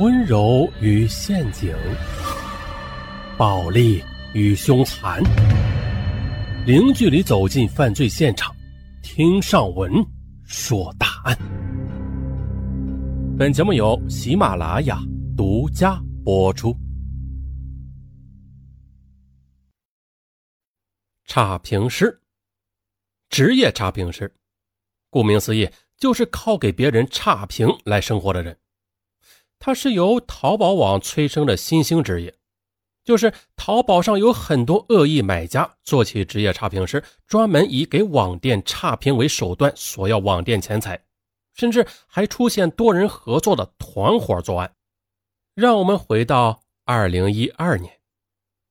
温柔与陷阱，暴力与凶残，零距离走进犯罪现场，听上文说大案。本节目由喜马拉雅独家播出。差评师，职业差评师，顾名思义，就是靠给别人差评来生活的人。它是由淘宝网催生的新兴职业，就是淘宝上有很多恶意买家做起职业差评师，专门以给网店差评为手段索要网店钱财，甚至还出现多人合作的团伙作案。让我们回到二零一二年，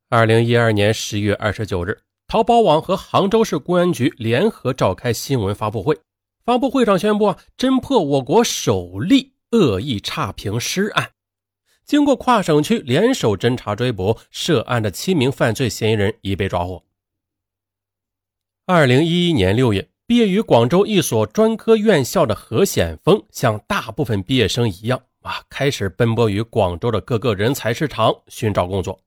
二零一二年十月二十九日，淘宝网和杭州市公安局联合召开新闻发布会，发布会上宣布啊，侦破我国首例。恶意差评师案，经过跨省区联手侦查追捕，涉案的七名犯罪嫌疑人已被抓获。二零一一年六月，毕业于广州一所专科院校的何显峰，像大部分毕业生一样啊，开始奔波于广州的各个人才市场寻找工作。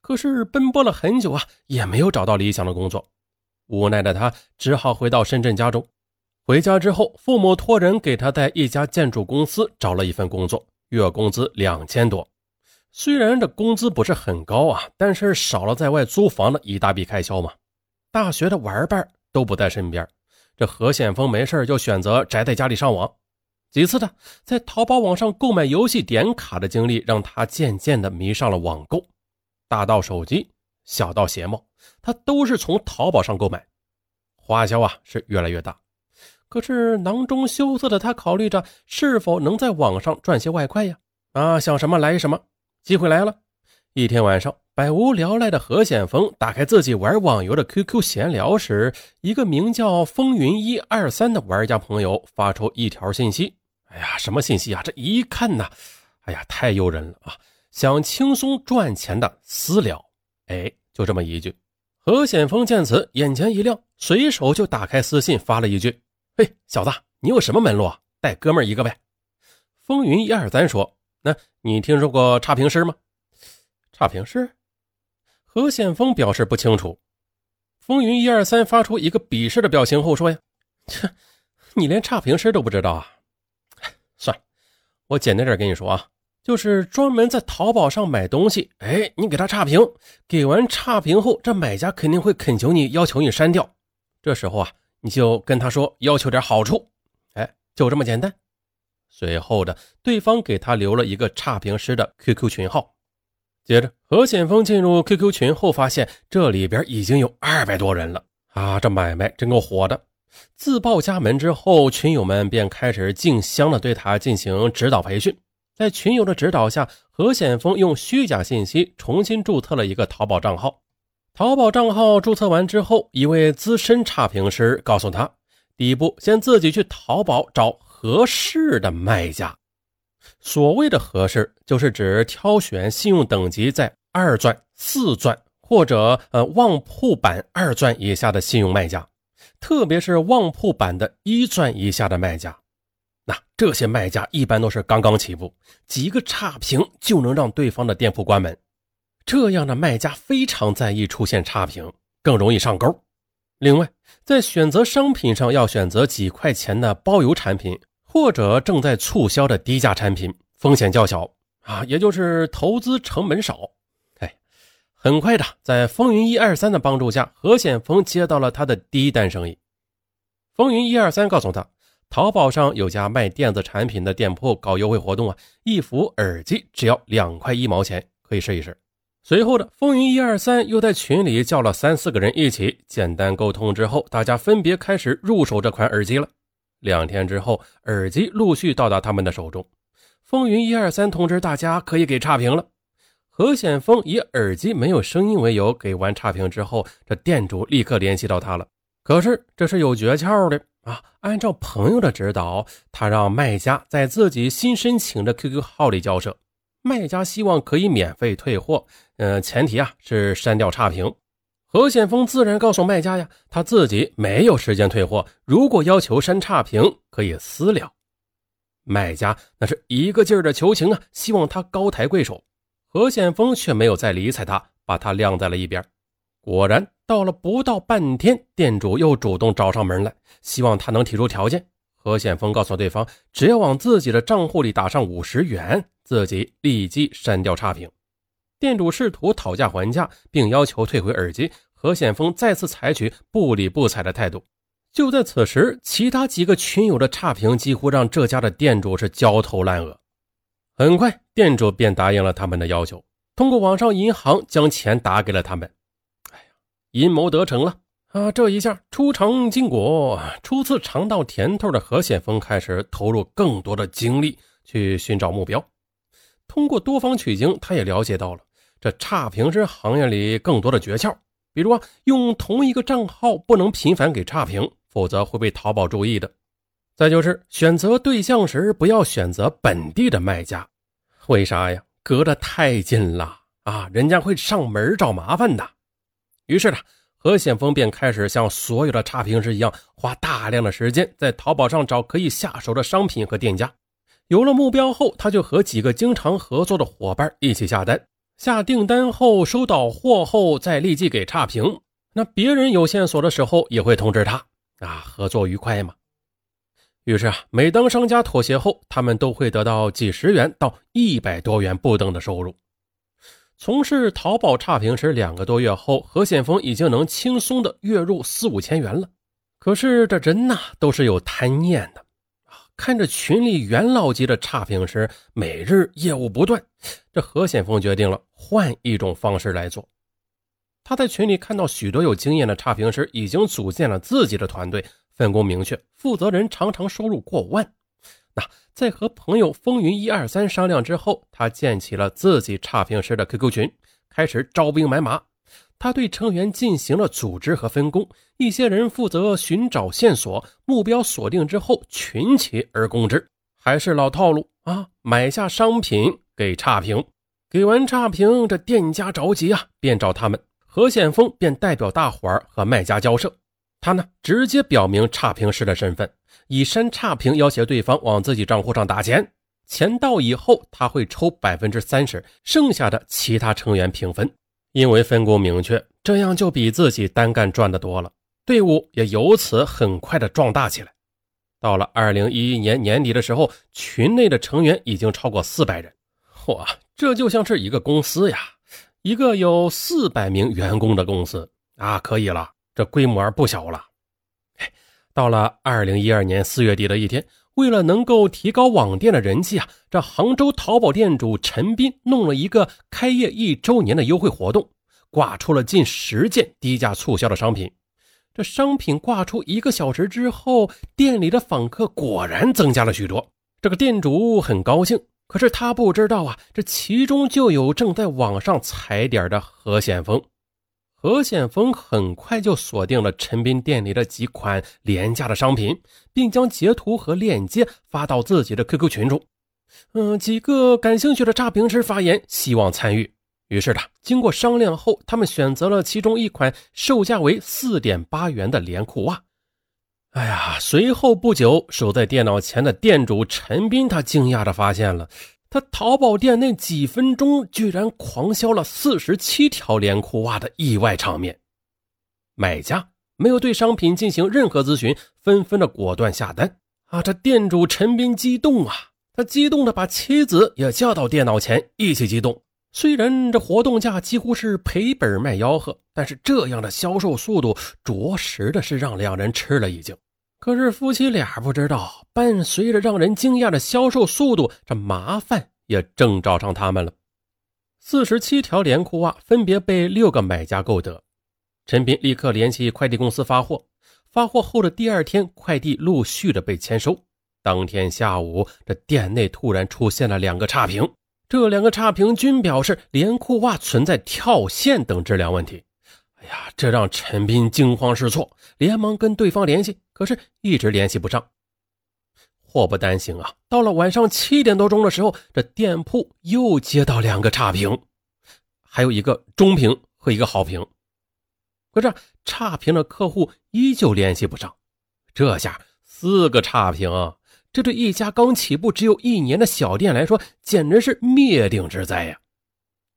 可是奔波了很久啊，也没有找到理想的工作，无奈的他只好回到深圳家中。回家之后，父母托人给他在一家建筑公司找了一份工作，月工资两千多。虽然这工资不是很高啊，但是少了在外租房的一大笔开销嘛。大学的玩伴都不在身边，这何显峰没事就选择宅在家里上网。几次的在淘宝网上购买游戏点卡的经历，让他渐渐的迷上了网购。大到手机，小到鞋帽，他都是从淘宝上购买，花销啊是越来越大。可是囊中羞涩的他考虑着是否能在网上赚些外快呀？啊，想什么来什么，机会来了。一天晚上，百无聊赖的何显峰打开自己玩网游的 QQ 闲聊时，一个名叫风云一二三的玩家朋友发出一条信息。哎呀，什么信息啊？这一看呐，哎呀，太诱人了啊！想轻松赚钱的私聊。哎，就这么一句。何显峰见此，眼前一亮，随手就打开私信发了一句。嘿，小子，你有什么门路？带哥们儿一个呗。风云一二三说：“那你听说过差评师吗？”差评师，何显峰表示不清楚。风云一二三发出一个鄙视的表情后说：“呀，切，你连差评师都不知道啊？算了，我简单点跟你说啊，就是专门在淘宝上买东西，哎，你给他差评，给完差评后，这买家肯定会恳求你，要求你删掉。这时候啊。”你就跟他说要求点好处，哎，就这么简单。随后的，对方给他留了一个差评师的 QQ 群号。接着，何显峰进入 QQ 群后，发现这里边已经有二百多人了啊！这买卖真够火的。自报家门之后，群友们便开始竞相的对他进行指导培训。在群友的指导下，何显峰用虚假信息重新注册了一个淘宝账号。淘宝账号注册完之后，一位资深差评师告诉他，第一步先自己去淘宝找合适的卖家。所谓的合适，就是指挑选信用等级在二钻、四钻或者呃旺铺版二钻以下的信用卖家，特别是旺铺版的一钻以下的卖家。那这些卖家一般都是刚刚起步，几个差评就能让对方的店铺关门。这样的卖家非常在意出现差评，更容易上钩。另外，在选择商品上要选择几块钱的包邮产品，或者正在促销的低价产品，风险较小啊，也就是投资成本少。哎，很快的，在风云一二三的帮助下，何显峰接到了他的第一单生意。风云一二三告诉他，淘宝上有家卖电子产品的店铺搞优惠活动啊，一副耳机只要两块一毛钱，可以试一试。随后的风云一二三又在群里叫了三四个人一起简单沟通之后，大家分别开始入手这款耳机了。两天之后，耳机陆续到达他们的手中。风云一二三通知大家可以给差评了。何显峰以耳机没有声音为由给完差评之后，这店主立刻联系到他了。可是这是有诀窍的啊！按照朋友的指导，他让卖家在自己新申请的 QQ 号里交涉。卖家希望可以免费退货，呃，前提啊是删掉差评。何显峰自然告诉卖家呀，他自己没有时间退货，如果要求删差评，可以私聊。卖家那是一个劲儿的求情啊，希望他高抬贵手。何显峰却没有再理睬他，把他晾在了一边。果然，到了不到半天，店主又主动找上门来，希望他能提出条件。何显峰告诉对方，只要往自己的账户里打上五十元，自己立即删掉差评。店主试图讨价还价，并要求退回耳机。何显峰再次采取不理不睬的态度。就在此时，其他几个群友的差评几乎让这家的店主是焦头烂额。很快，店主便答应了他们的要求，通过网上银行将钱打给了他们。哎呀，阴谋得逞了啊！这一下初尝禁果，初次尝到甜头的何显峰开始投入更多的精力去寻找目标。通过多方取经，他也了解到了这差评师行业里更多的诀窍。比如啊，用同一个账号不能频繁给差评，否则会被淘宝注意的。再就是选择对象时不要选择本地的卖家，为啥呀？隔得太近了啊，人家会上门找麻烦的。于是呢，何显峰便开始像所有的差评师一样，花大量的时间在淘宝上找可以下手的商品和店家。有了目标后，他就和几个经常合作的伙伴一起下单。下订单后，收到货后再立即给差评。那别人有线索的时候，也会通知他啊，合作愉快嘛。于是啊，每当商家妥协后，他们都会得到几十元到一百多元不等的收入。从事淘宝差评时，两个多月后，何显峰已经能轻松的月入四五千元了。可是这人呐，都是有贪念的。看着群里元老级的差评师每日业务不断，这何显峰决定了换一种方式来做。他在群里看到许多有经验的差评师已经组建了自己的团队，分工明确，负责人常常收入过万。那在和朋友风云一二三商量之后，他建起了自己差评师的 QQ 群，开始招兵买马。他对成员进行了组织和分工，一些人负责寻找线索，目标锁定之后群起而攻之，还是老套路啊！买下商品给差评，给完差评，这店家着急啊，便找他们。何显峰便代表大伙儿和卖家交涉，他呢直接表明差评师的身份，以删差评要挟对方往自己账户上打钱，钱到以后他会抽百分之三十，剩下的其他成员平分。因为分工明确，这样就比自己单干赚的多了，队伍也由此很快的壮大起来。到了二零一一年年底的时候，群内的成员已经超过四百人。嚯，这就像是一个公司呀，一个有四百名员工的公司啊，可以了，这规模不小了。到了二零一二年四月底的一天。为了能够提高网店的人气啊，这杭州淘宝店主陈斌弄了一个开业一周年的优惠活动，挂出了近十件低价促销的商品。这商品挂出一个小时之后，店里的访客果然增加了许多。这个店主很高兴，可是他不知道啊，这其中就有正在网上踩点的何显峰。何显峰很快就锁定了陈斌店里的几款廉价的商品，并将截图和链接发到自己的 QQ 群中。嗯，几个感兴趣的差评师发言，希望参与。于是呢，经过商量后，他们选择了其中一款售价为四点八元的连裤袜。哎呀，随后不久，守在电脑前的店主陈斌，他惊讶地发现了。他淘宝店内几分钟居然狂销了四十七条连裤袜的意外场面，买家没有对商品进行任何咨询，纷纷的果断下单啊！这店主陈斌激动啊，他激动的把妻子也叫到电脑前一起激动。虽然这活动价几乎是赔本卖吆喝，但是这样的销售速度着实的是让两人吃了一惊。可是夫妻俩不知道，伴随着让人惊讶的销售速度，这麻烦也正找上他们了。四十七条连裤袜分别被六个买家购得，陈斌立刻联系快递公司发货。发货后的第二天，快递陆续的被签收。当天下午，这店内突然出现了两个差评，这两个差评均表示连裤袜存在跳线等质量问题。哎呀，这让陈斌惊慌失措，连忙跟对方联系，可是一直联系不上。祸不单行啊，到了晚上七点多钟的时候，这店铺又接到两个差评，还有一个中评和一个好评。可是差评的客户依旧联系不上，这下四个差评，这对一家刚起步只有一年的小店来说，简直是灭顶之灾呀！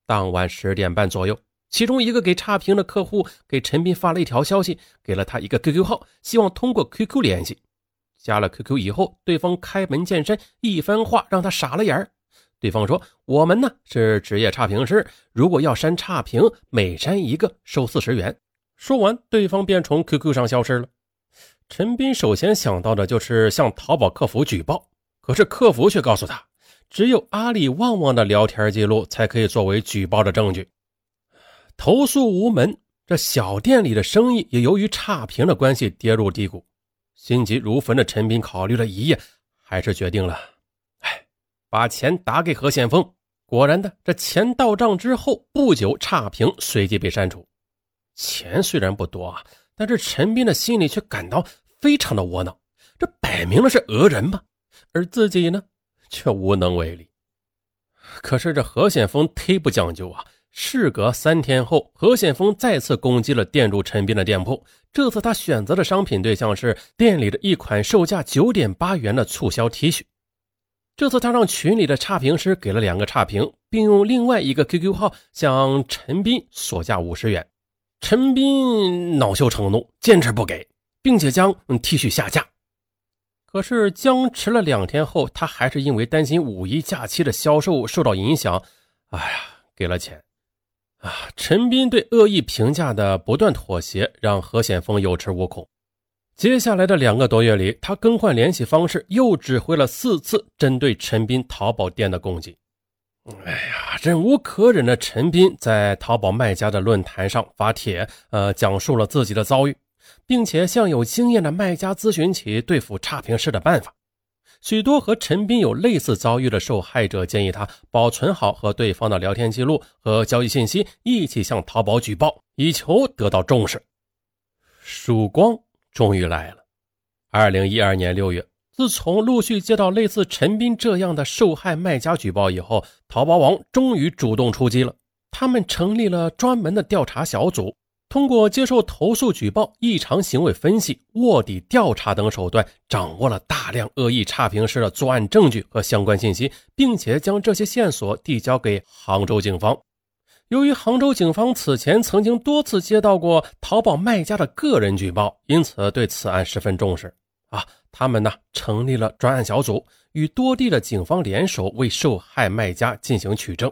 当晚十点半左右，其中一个给差评的客户给陈斌发了一条消息，给了他一个 QQ 号，希望通过 QQ 联系。加了 QQ 以后，对方开门见山，一番话让他傻了眼儿。对方说：“我们呢是职业差评师，如果要删差评，每删一个收四十元。”说完，对方便从 QQ 上消失了。陈斌首先想到的就是向淘宝客服举报，可是客服却告诉他，只有阿里旺旺的聊天记录才可以作为举报的证据。投诉无门，这小店里的生意也由于差评的关系跌入低谷。心急如焚的陈斌考虑了一夜，还是决定了，哎，把钱打给何显峰。果然的，这钱到账之后不久，差评随即被删除。钱虽然不多啊，但是陈斌的心里却感到。非常的窝囊，这摆明了是讹人嘛，而自己呢，却无能为力。可是这何显峰忒不讲究啊！事隔三天后，何显峰再次攻击了店主陈斌的店铺。这次他选择的商品对象是店里的一款售价九点八元的促销 T 恤。这次他让群里的差评师给了两个差评，并用另外一个 QQ 号向陈斌索价五十元。陈斌恼羞成怒，坚持不给。并且将 T 恤下架，可是僵持了两天后，他还是因为担心五一假期的销售受到影响，哎呀，给了钱。啊，陈斌对恶意评价的不断妥协，让何显峰有恃无恐。接下来的两个多月里，他更换联系方式，又指挥了四次针对陈斌淘宝店的攻击。哎呀，忍无可忍的陈斌在淘宝卖家的论坛上发帖，呃，讲述了自己的遭遇。并且向有经验的卖家咨询起对付差评师的办法。许多和陈斌有类似遭遇的受害者建议他保存好和对方的聊天记录和交易信息，一起向淘宝举报，以求得到重视。曙光终于来了。二零一二年六月，自从陆续接到类似陈斌这样的受害卖家举报以后，淘宝网终于主动出击了。他们成立了专门的调查小组。通过接受投诉、举报、异常行为分析、卧底调查等手段，掌握了大量恶意差评师的作案证据和相关信息，并且将这些线索递交给杭州警方。由于杭州警方此前曾经多次接到过淘宝卖家的个人举报，因此对此案十分重视。啊，他们呢成立了专案小组，与多地的警方联手，为受害卖家进行取证。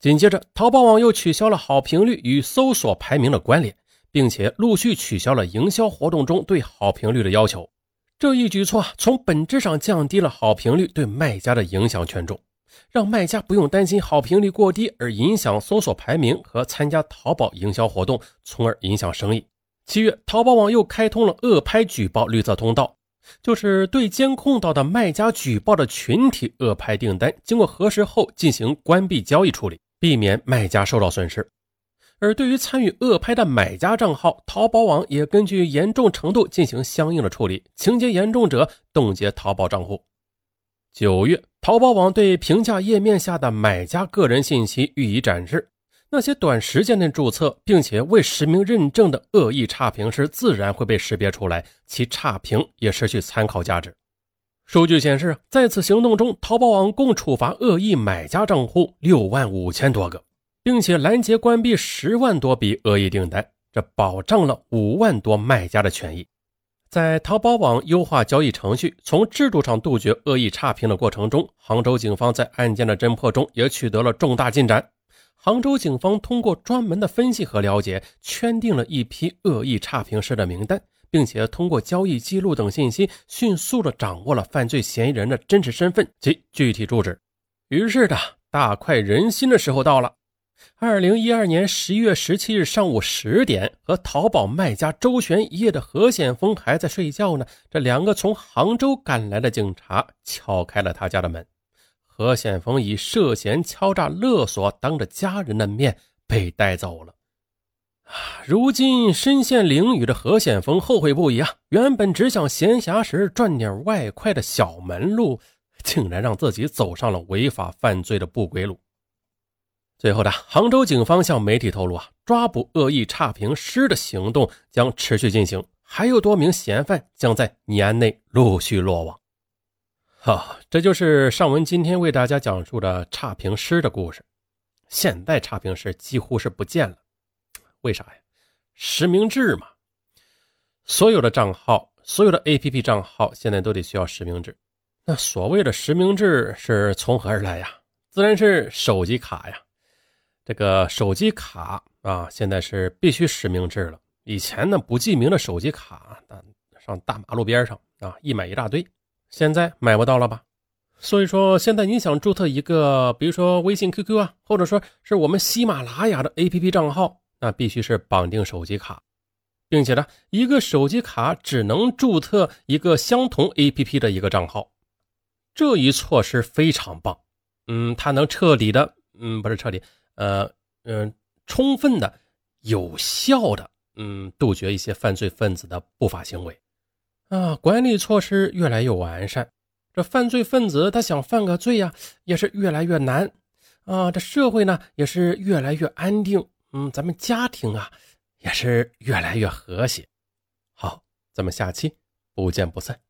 紧接着，淘宝网又取消了好评率与搜索排名的关联，并且陆续取消了营销活动中对好评率的要求。这一举措从本质上降低了好评率对卖家的影响权重，让卖家不用担心好评率过低而影响搜索排名和参加淘宝营销活动，从而影响生意。七月，淘宝网又开通了恶拍举报绿色通道，就是对监控到的卖家举报的群体恶拍订单，经过核实后进行关闭交易处理。避免卖家受到损失，而对于参与恶拍的买家账号，淘宝网也根据严重程度进行相应的处理，情节严重者冻结淘宝账户。九月，淘宝网对评价页面下的买家个人信息予以展示，那些短时间内注册并且未实名认证的恶意差评是自然会被识别出来，其差评也失去参考价值。数据显示，在此行动中，淘宝网共处罚恶意买家账户六万五千多个，并且拦截关闭十万多笔恶意订单，这保障了五万多卖家的权益。在淘宝网优化交易程序、从制度上杜绝恶意差评的过程中，杭州警方在案件的侦破中也取得了重大进展。杭州警方通过专门的分析和了解，圈定了一批恶意差评师的名单。并且通过交易记录等信息，迅速的掌握了犯罪嫌疑人的真实身份及具体住址。于是的大快人心的时候到了。二零一二年十一月十七日上午十点，和淘宝卖家周旋一夜的何显峰还在睡觉呢。这两个从杭州赶来的警察敲开了他家的门。何显峰以涉嫌敲诈勒索，当着家人的面被带走了。如今身陷囹圄的何显峰后悔不已啊！原本只想闲暇时赚点外快的小门路，竟然让自己走上了违法犯罪的不归路。最后的杭州警方向媒体透露啊，抓捕恶意差评师的行动将持续进行，还有多名嫌犯将在年内陆续落网。好，这就是尚文今天为大家讲述的差评师的故事。现在差评师几乎是不见了，为啥呀？实名制嘛。所有的账号，所有的 APP 账号，现在都得需要实名制。那所谓的实名制是从何而来呀？自然是手机卡呀。这个手机卡啊，现在是必须实名制了。以前呢，不记名的手机卡，上大马路边上啊，一买一大堆。现在买不到了吧？所以说，现在你想注册一个，比如说微信、QQ 啊，或者说是我们喜马拉雅的 APP 账号，那必须是绑定手机卡，并且呢，一个手机卡只能注册一个相同 APP 的一个账号。这一措施非常棒，嗯，它能彻底的，嗯，不是彻底，呃，嗯，充分的、有效的，嗯，杜绝一些犯罪分子的不法行为。啊，管理措施越来越完善，这犯罪分子他想犯个罪呀，也是越来越难啊。这社会呢，也是越来越安定。嗯，咱们家庭啊，也是越来越和谐。好，咱们下期不见不散。